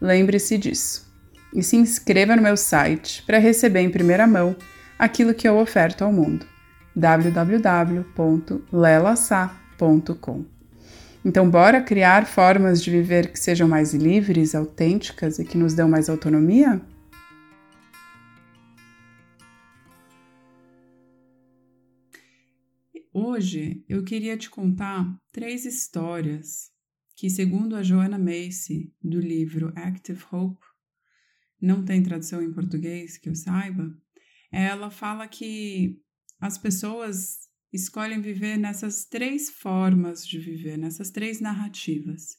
Lembre-se disso. E se inscreva no meu site para receber em primeira mão aquilo que eu oferto ao mundo. www.lelasa.com. Então, bora criar formas de viver que sejam mais livres, autênticas e que nos dão mais autonomia? Hoje eu queria te contar três histórias que, segundo a Joanna Macy, do livro Active Hope, não tem tradução em português que eu saiba, ela fala que as pessoas escolhem viver nessas três formas de viver, nessas três narrativas.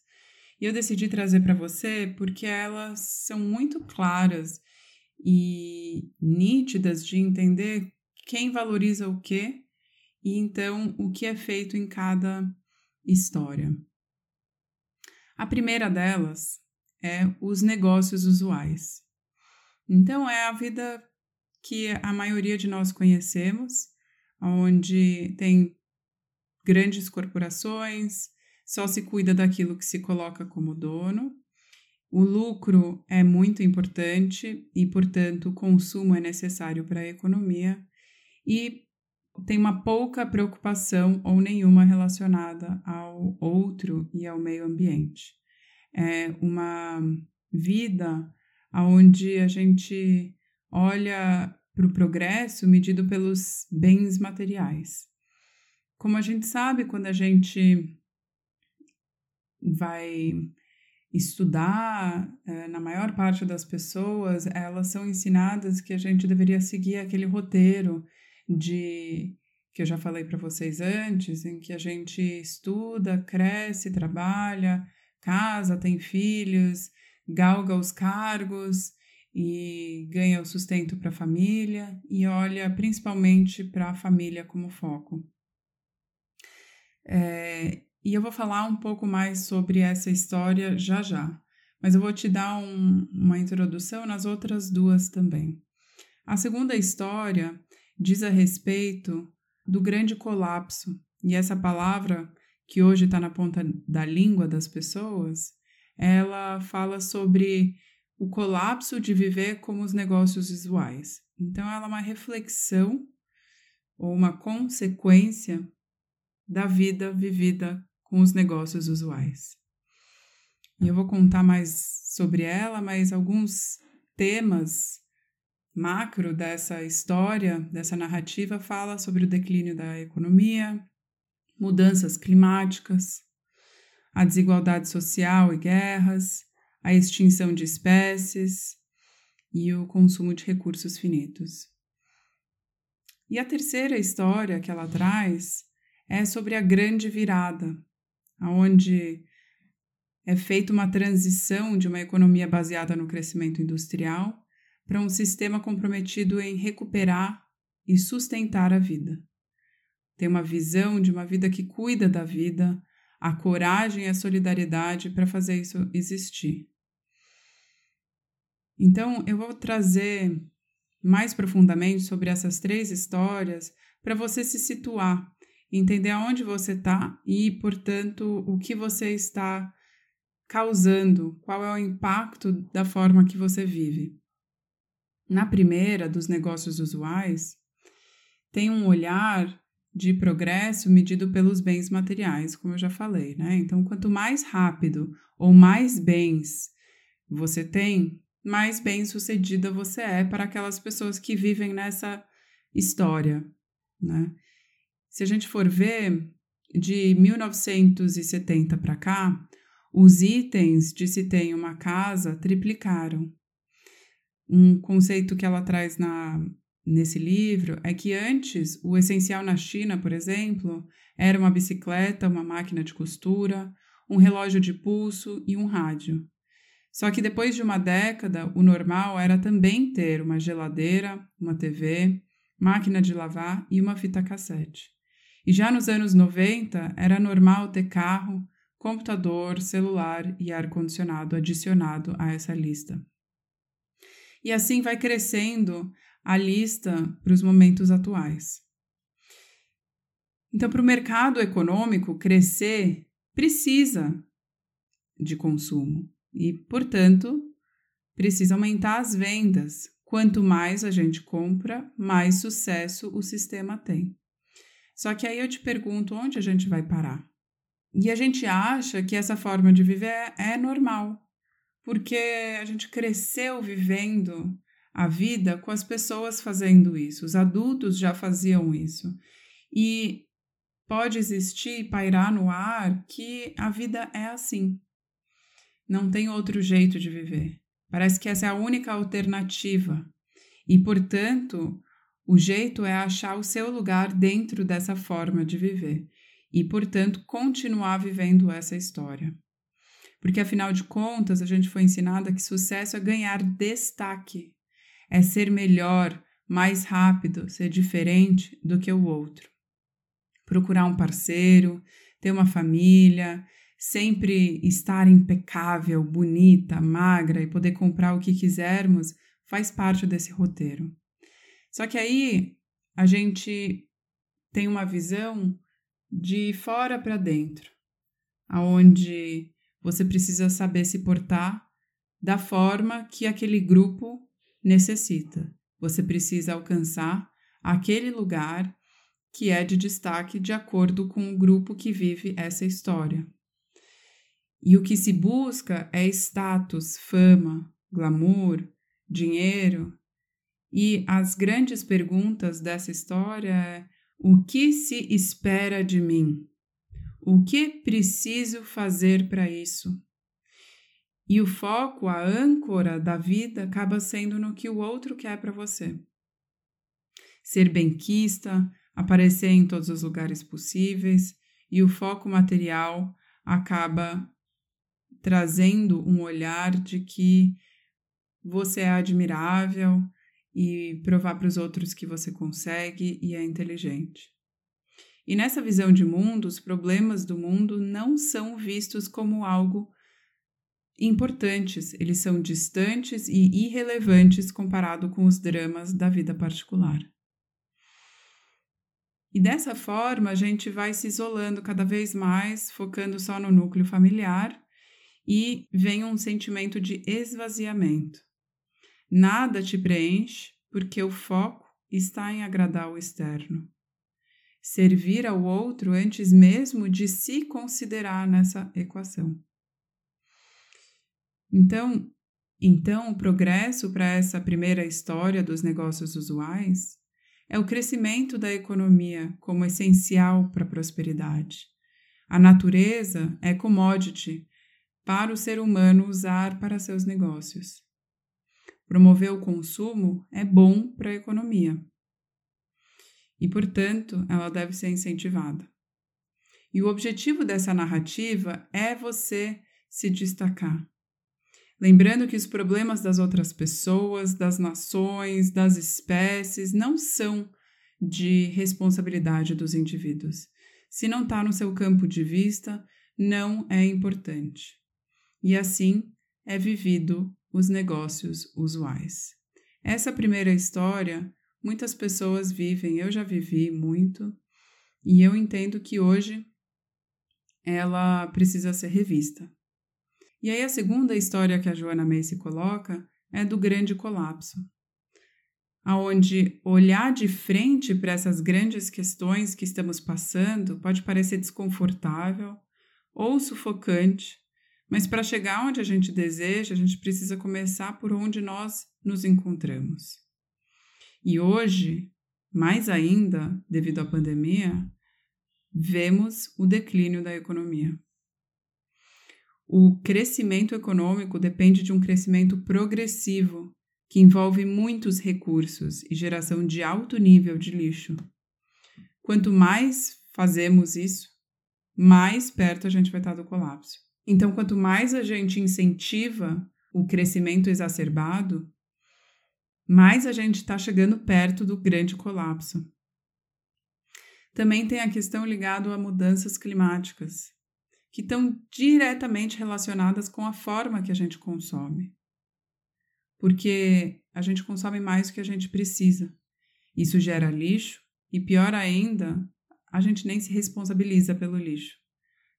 E eu decidi trazer para você porque elas são muito claras e nítidas de entender quem valoriza o quê e então o que é feito em cada história. A primeira delas é os negócios usuais. Então, é a vida que a maioria de nós conhecemos, onde tem grandes corporações, só se cuida daquilo que se coloca como dono. O lucro é muito importante e, portanto, o consumo é necessário para a economia e tem uma pouca preocupação ou nenhuma relacionada ao outro e ao meio ambiente. É uma vida onde a gente olha para o progresso medido pelos bens materiais. Como a gente sabe, quando a gente vai estudar, é, na maior parte das pessoas, elas são ensinadas que a gente deveria seguir aquele roteiro de que eu já falei para vocês antes, em que a gente estuda, cresce, trabalha, casa, tem filhos, galga os cargos e ganha o sustento para a família e olha principalmente para a família como foco. É, e eu vou falar um pouco mais sobre essa história já já, mas eu vou te dar um, uma introdução nas outras duas também. A segunda história diz a respeito do grande colapso. E essa palavra, que hoje está na ponta da língua das pessoas, ela fala sobre o colapso de viver como os negócios visuais. Então, ela é uma reflexão ou uma consequência da vida vivida com os negócios usuais. E eu vou contar mais sobre ela, mas alguns temas macro dessa história, dessa narrativa, fala sobre o declínio da economia, mudanças climáticas, a desigualdade social e guerras, a extinção de espécies e o consumo de recursos finitos. E a terceira história que ela traz é sobre a grande virada, onde é feita uma transição de uma economia baseada no crescimento industrial para um sistema comprometido em recuperar e sustentar a vida. Tem uma visão de uma vida que cuida da vida, a coragem e a solidariedade para fazer isso existir. Então, eu vou trazer mais profundamente sobre essas três histórias para você se situar, entender aonde você está e, portanto, o que você está causando, qual é o impacto da forma que você vive. Na primeira, dos negócios usuais, tem um olhar de progresso medido pelos bens materiais, como eu já falei, né? Então, quanto mais rápido ou mais bens você tem, mais bem-sucedida você é para aquelas pessoas que vivem nessa história, né? Se a gente for ver, de 1970 para cá, os itens de se tem uma casa triplicaram. Um conceito que ela traz na, nesse livro é que antes o essencial na China, por exemplo, era uma bicicleta, uma máquina de costura, um relógio de pulso e um rádio. Só que depois de uma década, o normal era também ter uma geladeira, uma TV, máquina de lavar e uma fita cassete. E já nos anos 90, era normal ter carro, computador, celular e ar-condicionado adicionado a essa lista. E assim vai crescendo a lista para os momentos atuais. Então, para o mercado econômico crescer, precisa de consumo e, portanto, precisa aumentar as vendas. Quanto mais a gente compra, mais sucesso o sistema tem. Só que aí eu te pergunto onde a gente vai parar? E a gente acha que essa forma de viver é, é normal, porque a gente cresceu vivendo a vida com as pessoas fazendo isso, os adultos já faziam isso. E pode existir, pairar no ar, que a vida é assim. Não tem outro jeito de viver. Parece que essa é a única alternativa. E, portanto, o jeito é achar o seu lugar dentro dessa forma de viver e, portanto, continuar vivendo essa história. Porque, afinal de contas, a gente foi ensinada que sucesso é ganhar destaque, é ser melhor, mais rápido, ser diferente do que o outro. Procurar um parceiro, ter uma família, sempre estar impecável, bonita, magra e poder comprar o que quisermos faz parte desse roteiro. Só que aí a gente tem uma visão de fora para dentro, aonde você precisa saber se portar da forma que aquele grupo necessita. Você precisa alcançar aquele lugar que é de destaque de acordo com o grupo que vive essa história. E o que se busca é status, fama, glamour, dinheiro. E as grandes perguntas dessa história é: o que se espera de mim? O que preciso fazer para isso? E o foco, a âncora da vida, acaba sendo no que o outro quer para você. Ser benquista, aparecer em todos os lugares possíveis, e o foco material acaba trazendo um olhar de que você é admirável e provar para os outros que você consegue e é inteligente. E nessa visão de mundo, os problemas do mundo não são vistos como algo importantes, eles são distantes e irrelevantes comparado com os dramas da vida particular. E dessa forma, a gente vai se isolando cada vez mais, focando só no núcleo familiar e vem um sentimento de esvaziamento. Nada te preenche porque o foco está em agradar o externo. Servir ao outro antes mesmo de se considerar nessa equação. Então, então o progresso para essa primeira história dos negócios usuais é o crescimento da economia como essencial para a prosperidade. A natureza é commodity para o ser humano usar para seus negócios. Promover o consumo é bom para a economia e, portanto, ela deve ser incentivada. E o objetivo dessa narrativa é você se destacar. Lembrando que os problemas das outras pessoas, das nações, das espécies não são de responsabilidade dos indivíduos. Se não está no seu campo de vista, não é importante e assim é vivido os negócios usuais. Essa primeira história, muitas pessoas vivem, eu já vivi muito, e eu entendo que hoje ela precisa ser revista. E aí a segunda história que a Joana Macy coloca é do grande colapso, aonde olhar de frente para essas grandes questões que estamos passando pode parecer desconfortável ou sufocante, Mas para chegar onde a gente deseja, a gente precisa começar por onde nós nos encontramos. E hoje, mais ainda, devido à pandemia, vemos o declínio da economia. O crescimento econômico depende de um crescimento progressivo que envolve muitos recursos e geração de alto nível de lixo. Quanto mais fazemos isso, mais perto a gente vai estar do colapso. Então, quanto mais a gente incentiva o crescimento exacerbado, mais a gente está chegando perto do grande colapso. Também tem a questão ligada a mudanças climáticas, que estão diretamente relacionadas com a forma que a gente consome porque a gente consome mais do que a gente precisa. Isso gera lixo e, pior ainda, a gente nem se responsabiliza pelo lixo,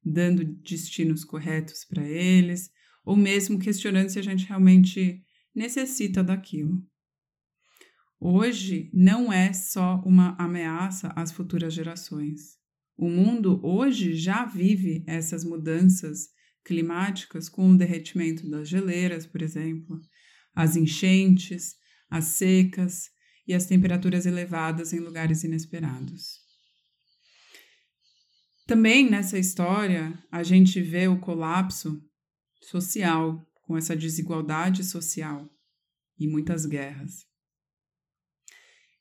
dando destinos corretos para eles, ou mesmo questionando se a gente realmente necessita daquilo. Hoje não é só uma ameaça às futuras gerações. O mundo hoje já vive essas mudanças climáticas com o derretimento das geleiras, por exemplo, as enchentes, as secas e as temperaturas elevadas em lugares inesperados. Também nessa história, a gente vê o colapso social, com essa desigualdade social e muitas guerras.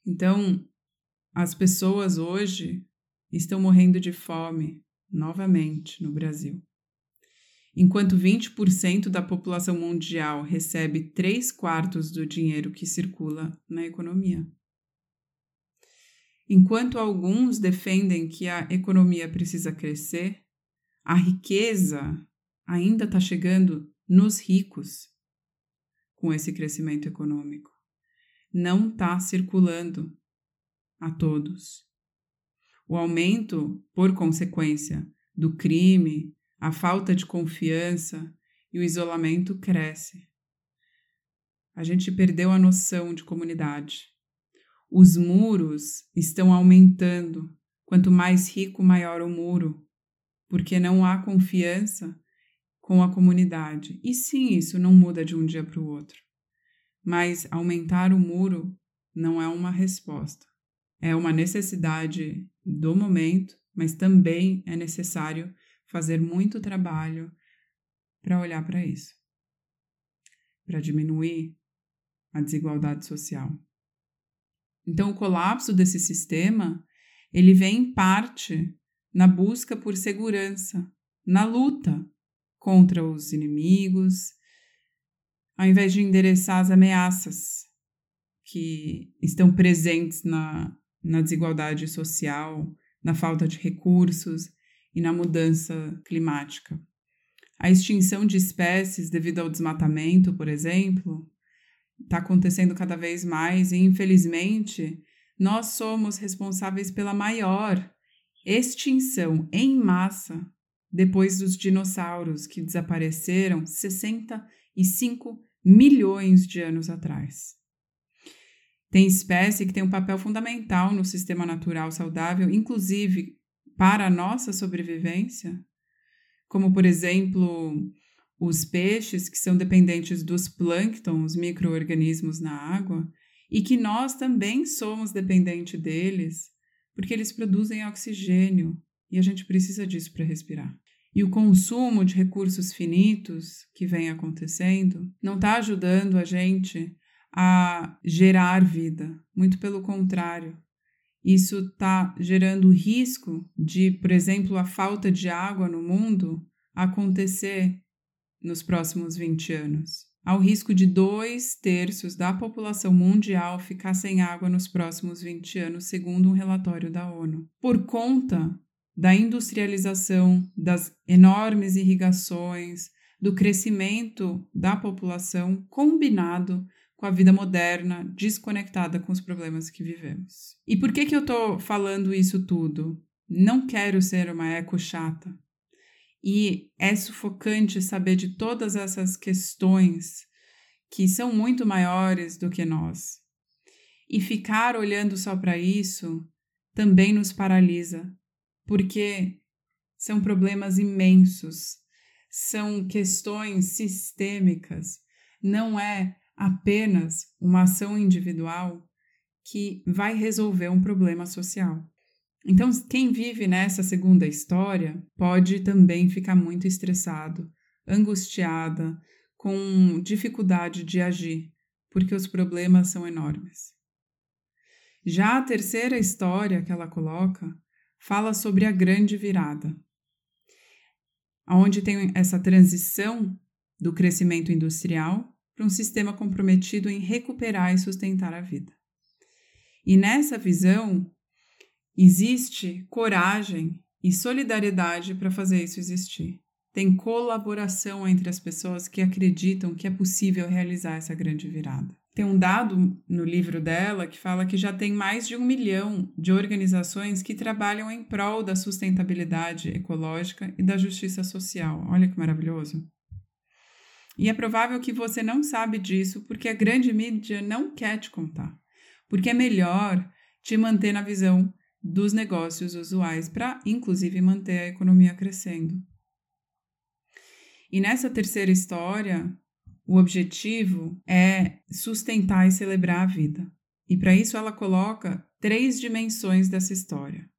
Então, as pessoas hoje estão morrendo de fome novamente no Brasil. Enquanto 20% da população mundial recebe 3 quartos do dinheiro que circula na economia. Enquanto alguns defendem que a economia precisa crescer, a riqueza ainda está chegando nos ricos com esse crescimento econômico. Não está circulando a todos. O aumento, por consequência, do crime, a falta de confiança e o isolamento cresce. A gente perdeu a noção de comunidade. Os muros estão aumentando. Quanto mais rico, maior o muro, porque não há confiança com a comunidade. E sim, isso não muda de um dia para o outro. Mas aumentar o muro não é uma resposta. É uma necessidade do momento, mas também é necessário fazer muito trabalho para olhar para isso, para diminuir a desigualdade social. Então, o colapso desse sistema ele vem em parte na busca por segurança, na luta contra os inimigos, ao invés de endereçar as ameaças que estão presentes na, na desigualdade social, na falta de recursos e na mudança climática. A extinção de espécies devido ao desmatamento, por exemplo, está acontecendo cada vez mais e, infelizmente, nós somos responsáveis pela maior extinção em massa depois dos dinossauros que desapareceram 65 milhões de anos atrás. Tem espécie que tem um papel fundamental no sistema natural saudável, inclusive para a nossa sobrevivência, como por exemplo os peixes que são dependentes dos plânctons, os micro-organismos na água, e que nós também somos dependentes deles, porque eles produzem oxigênio e a gente precisa disso para respirar. E o consumo de recursos finitos que vem acontecendo não está ajudando a gente a gerar vida, muito pelo contrário, isso está gerando risco de, por exemplo, a falta de água no mundo acontecer nos próximos 20 anos. Há o risco de dois terços da população mundial ficar sem água nos próximos 20 anos, segundo um relatório da ONU, por conta da industrialização, das enormes irrigações, do crescimento da população combinado com a vida moderna, desconectada com os problemas que vivemos. E por que, que eu estou falando isso tudo? Não quero ser uma eco chata. E é sufocante saber de todas essas questões que são muito maiores do que nós. E ficar olhando só para isso também nos paralisa, porque são problemas imensos, são questões sistêmicas, não é apenas uma ação individual que vai resolver um problema social. Então, quem vive nessa segunda história pode também ficar muito estressado, angustiada, com dificuldade de agir, porque os problemas são enormes. Já a terceira história que ela coloca fala sobre a grande virada, onde tem essa transição do crescimento industrial para um sistema comprometido em recuperar e sustentar a vida. E nessa visão, existe coragem e solidariedade para fazer isso existir. Tem colaboração entre as pessoas que acreditam que é possível realizar essa grande virada. Tem um dado no livro dela que fala que já tem mais de um milhão de organizações que trabalham em prol da sustentabilidade ecológica e da justiça social. Olha que maravilhoso! E é provável que você não sabe disso porque a grande mídia não quer te contar. Porque é melhor te manter na visão dos negócios usuais para, inclusive, manter a economia crescendo. E nessa terceira história, o objetivo é sustentar e celebrar a vida. E para isso ela coloca três dimensões dessa história.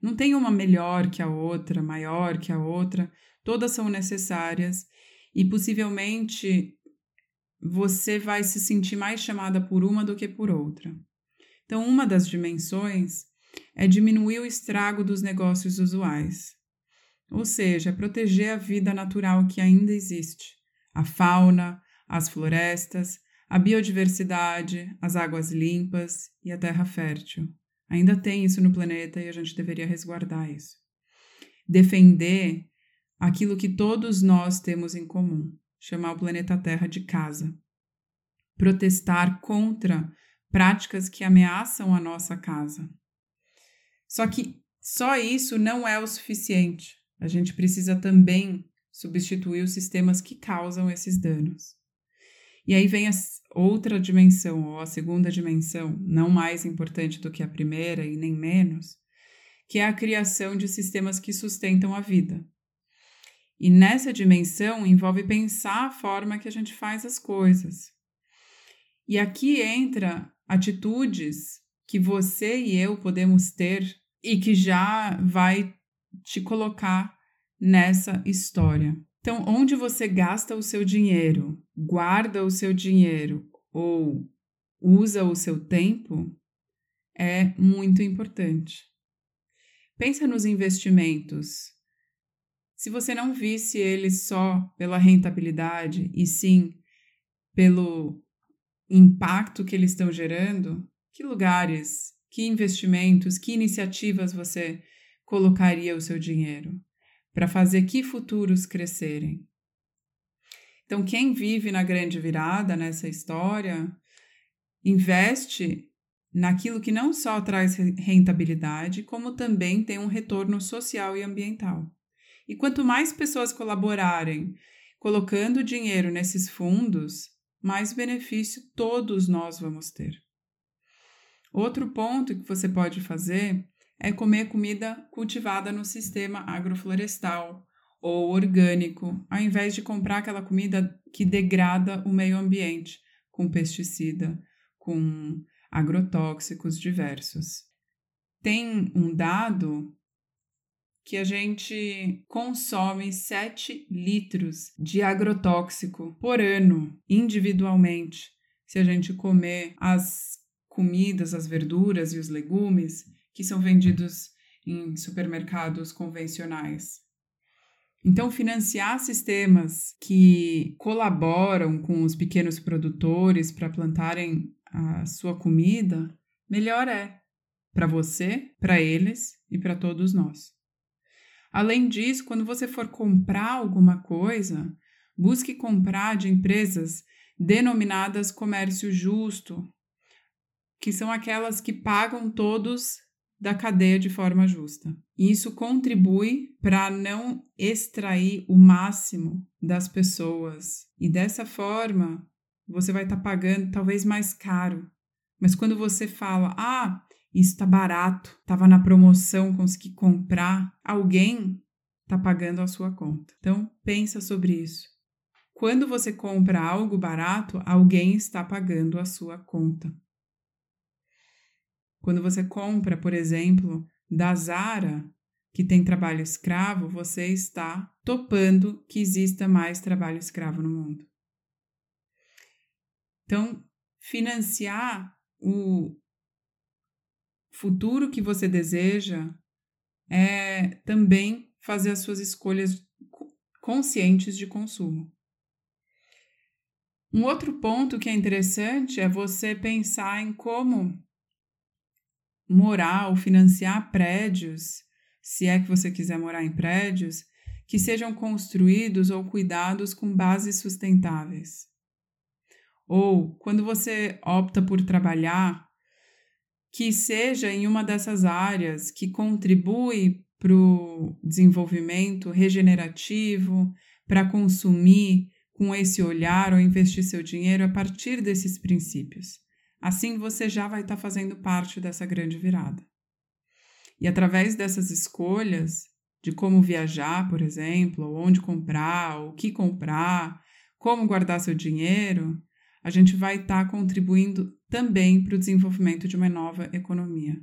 Não tem uma melhor que a outra, maior que a outra, todas são necessárias e possivelmente você vai se sentir mais chamada por uma do que por outra. Então, uma das dimensões é diminuir o estrago dos negócios usuais, ou seja, proteger a vida natural que ainda existe, a fauna, as florestas, a biodiversidade, as águas limpas e a terra fértil. Ainda tem isso no planeta e a gente deveria resguardar isso. Defender aquilo que todos nós temos em comum, chamar o planeta Terra de casa. Protestar contra práticas que ameaçam a nossa casa. Só que só isso não é o suficiente. A gente precisa também substituir os sistemas que causam esses danos. E aí vem a outra dimensão, ou a segunda dimensão, não mais importante do que a primeira e nem menos, que é a criação de sistemas que sustentam a vida, e nessa dimensão envolve pensar a forma que a gente faz as coisas. E aqui entra atitudes que você e eu podemos ter e que já vai te colocar nessa história. Então, onde você gasta o seu dinheiro, guarda o seu dinheiro ou usa o seu tempo é muito importante. Pensa nos investimentos se você não visse eles só pela rentabilidade e sim pelo impacto que eles estão gerando, que lugares, que investimentos, que iniciativas você colocaria o seu dinheiro para fazer que futuros crescerem? Então, quem vive na grande virada nessa história, investe naquilo que não só traz rentabilidade, como também tem um retorno social e ambiental. E quanto mais pessoas colaborarem colocando dinheiro nesses fundos, mais benefício todos nós vamos ter. Outro ponto que você pode fazer é comer comida cultivada no sistema agroflorestal ou orgânico, ao invés de comprar aquela comida que degrada o meio ambiente com pesticida, com agrotóxicos diversos. Tem um dado que a gente consome 7 litros de agrotóxico por ano, individualmente, se a gente comer as comidas, as verduras e os legumes que são vendidos em supermercados convencionais. Então, financiar sistemas que colaboram com os pequenos produtores para plantarem a sua comida, melhor é para você, para eles e para todos nós. Além disso, quando você for comprar alguma coisa, busque comprar de empresas denominadas comércio justo, que são aquelas que pagam todos da cadeia de forma justa. Isso contribui para não extrair o máximo das pessoas e dessa forma você vai estar tá pagando talvez mais caro. Mas quando você fala, ah, isso está barato, estava na promoção, consegui comprar. Alguém está pagando a sua conta. Então, pensa sobre isso. Quando você compra algo barato, alguém está pagando a sua conta. Quando você compra, por exemplo, da Zara, que tem trabalho escravo, você está topando que exista mais trabalho escravo no mundo. Então, financiar o futuro que você deseja é também fazer as suas escolhas conscientes de consumo. Um outro ponto que é interessante é você pensar em como morar ou financiar prédios, se é que você quiser morar em prédios, que sejam construídos ou cuidados com bases sustentáveis. Ou quando você opta por trabalhar, que seja em uma dessas áreas que contribui para o desenvolvimento regenerativo, para consumir com esse olhar ou investir seu dinheiro a partir desses princípios. Assim você já vai estar tá fazendo parte dessa grande virada. E através dessas escolhas, de como viajar, por exemplo, onde comprar, o que comprar, como guardar seu dinheiro, a gente vai estar tá contribuindo também para o desenvolvimento de uma nova economia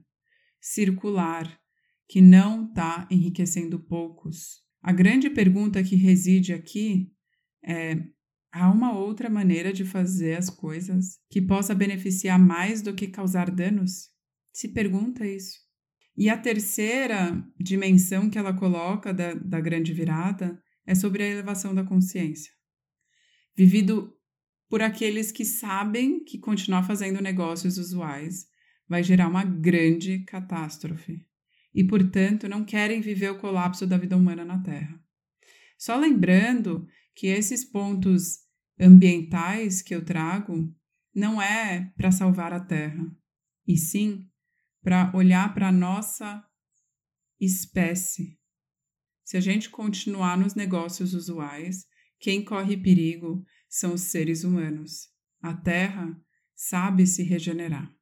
circular, que não está enriquecendo poucos. A grande pergunta que reside aqui é: há uma outra maneira de fazer as coisas que possa beneficiar mais do que causar danos? Se pergunta isso. E a terceira dimensão que ela coloca da, da grande virada é sobre a elevação da consciência. Vivido por aqueles que sabem que continuar fazendo negócios usuais vai gerar uma grande catástrofe e, portanto, não querem viver o colapso da vida humana na Terra. Só lembrando que esses pontos ambientais que eu trago não é para salvar a Terra, e sim para olhar para a nossa espécie. Se a gente continuar nos negócios usuais, quem corre perigo são os seres humanos. A Terra sabe se regenerar.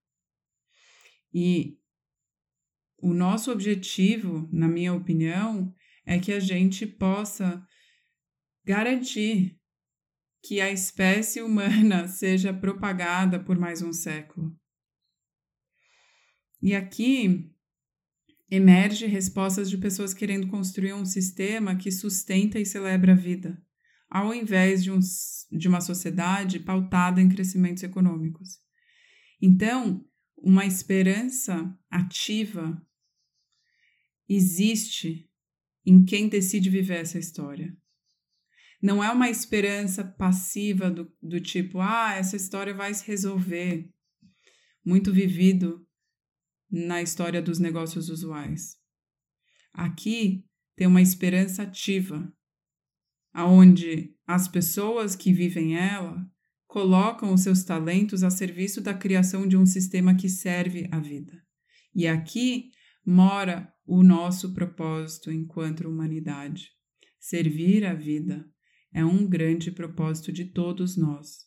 E o nosso objetivo, na minha opinião, é que a gente possa garantir que a espécie humana seja propagada por mais um século. E aqui emerge respostas de pessoas querendo construir um sistema que sustenta e celebra a vida, ao invés de, um, de uma sociedade pautada em crescimentos econômicos. Então, uma esperança ativa existe em quem decide viver essa história. Não é uma esperança passiva do, do tipo, ah, essa história vai se resolver, muito vivido na história dos negócios usuais. Aqui tem uma esperança ativa, aonde as pessoas que vivem ela colocam os seus talentos a serviço da criação de um sistema que serve a vida. E aqui mora o nosso propósito enquanto humanidade. Servir a vida é um grande propósito de todos nós.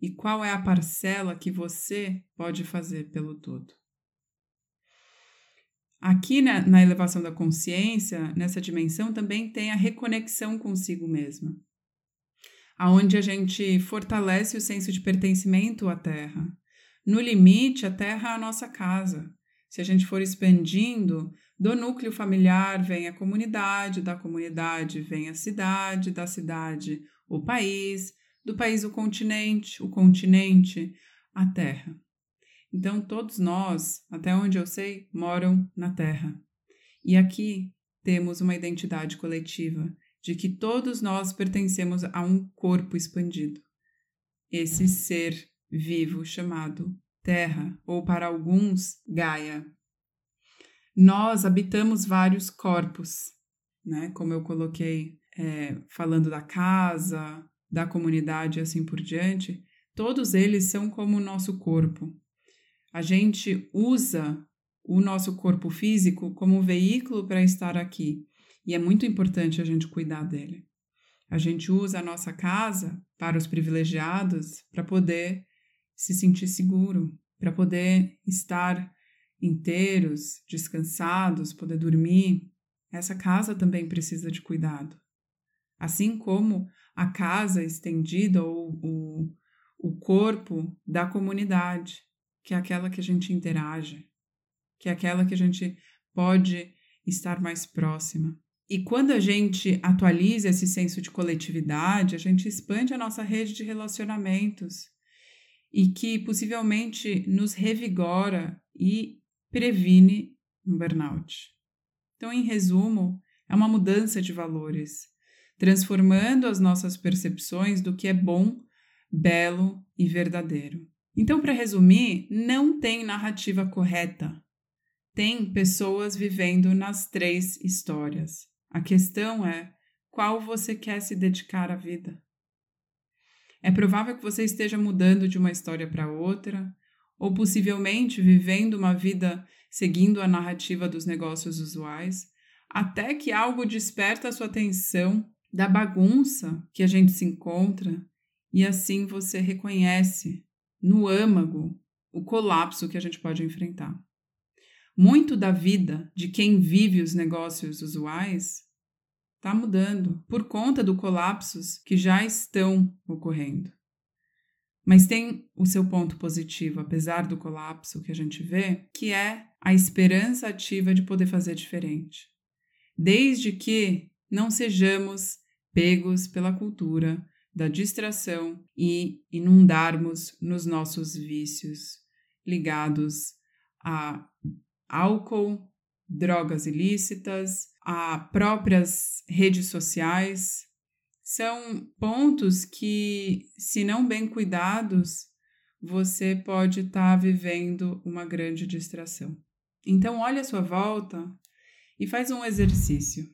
E qual é a parcela que você pode fazer pelo todo? Aqui na, na elevação da consciência, nessa dimensão, também tem a reconexão consigo mesma, aonde a gente fortalece o senso de pertencimento à Terra. No limite, a Terra é a nossa casa. Se a gente for expandindo, do núcleo familiar vem a comunidade, da comunidade vem a cidade, da cidade o país, do país o continente, o continente a terra. Então, todos nós, até onde eu sei, moram na terra. E aqui temos uma identidade coletiva de que todos nós pertencemos a um corpo expandido. Esse ser vivo chamado Terra, ou para alguns, Gaia nós habitamos vários corpos, né? Como eu coloquei, é, falando da casa, da comunidade e assim por diante, todos eles são como o nosso corpo. A gente usa o nosso corpo físico como um veículo para estar aqui e é muito importante a gente cuidar dele. A gente usa a nossa casa para os privilegiados para poder se sentir seguro, para poder estar inteiros, descansados, poder dormir. essa casa também precisa de cuidado. Assim como a casa estendida ou o, o corpo da comunidade, que é aquela que a gente interage, que é aquela que a gente pode estar mais próxima. E quando a gente atualiza esse senso de coletividade, a gente expande a nossa rede de relacionamentos e que possivelmente nos revigora e previne um burnout. Então, em resumo, é uma mudança de valores, transformando as nossas percepções do que é bom, belo e verdadeiro. Então, para resumir, não tem narrativa correta. Tem pessoas vivendo nas três histórias. A questão é qual você quer se dedicar à vida. É provável que você esteja mudando de uma história para outra, ou possivelmente vivendo uma vida seguindo a narrativa dos negócios usuais, até que algo desperta a sua atenção da bagunça que a gente se encontra e assim você reconhece no âmago o colapso que a gente pode enfrentar. Muito da vida de quem vive os negócios usuais está mudando por conta do colapsos que já estão ocorrendo. Mas tem o seu ponto positivo, apesar do colapso que a gente vê, que é a esperança ativa de poder fazer diferente. Desde que não sejamos pegos pela cultura da distração e inundarmos nos nossos vícios ligados a álcool, drogas ilícitas, a próprias redes sociais, são pontos que, se não bem cuidados, você pode estar tá vivendo uma grande distração. Então, olhe à sua volta e faz um exercício.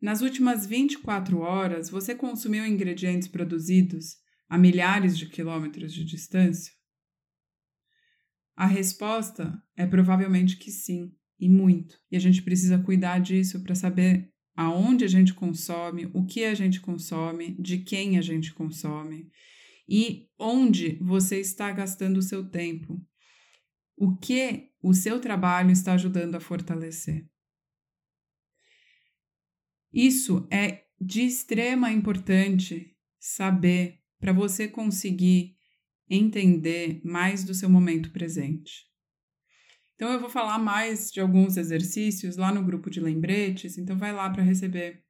Nas últimas 24 horas, você consumiu ingredientes produzidos a milhares de quilômetros de distância? A resposta é provavelmente que sim, e muito. E a gente precisa cuidar disso para saber aonde a gente consome, o que a gente consome, de quem a gente consome e onde você está gastando o seu tempo. O que o seu trabalho está ajudando a fortalecer. Isso é de extrema importância saber para você conseguir entender mais do seu momento presente. Então eu vou falar mais de alguns exercícios lá no grupo de lembretes, então vai lá para receber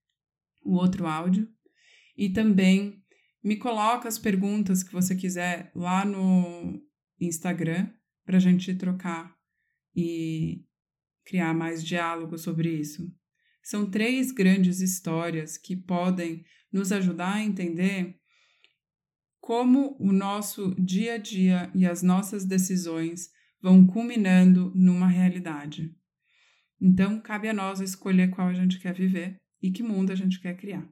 o outro áudio e também me coloca as perguntas que você quiser lá no Instagram para a gente trocar e criar mais diálogo sobre isso. São três grandes histórias que podem nos ajudar a entender como o nosso dia a dia e as nossas decisões vão culminando numa realidade. Então, cabe a nós escolher qual a gente quer viver e que mundo a gente quer criar.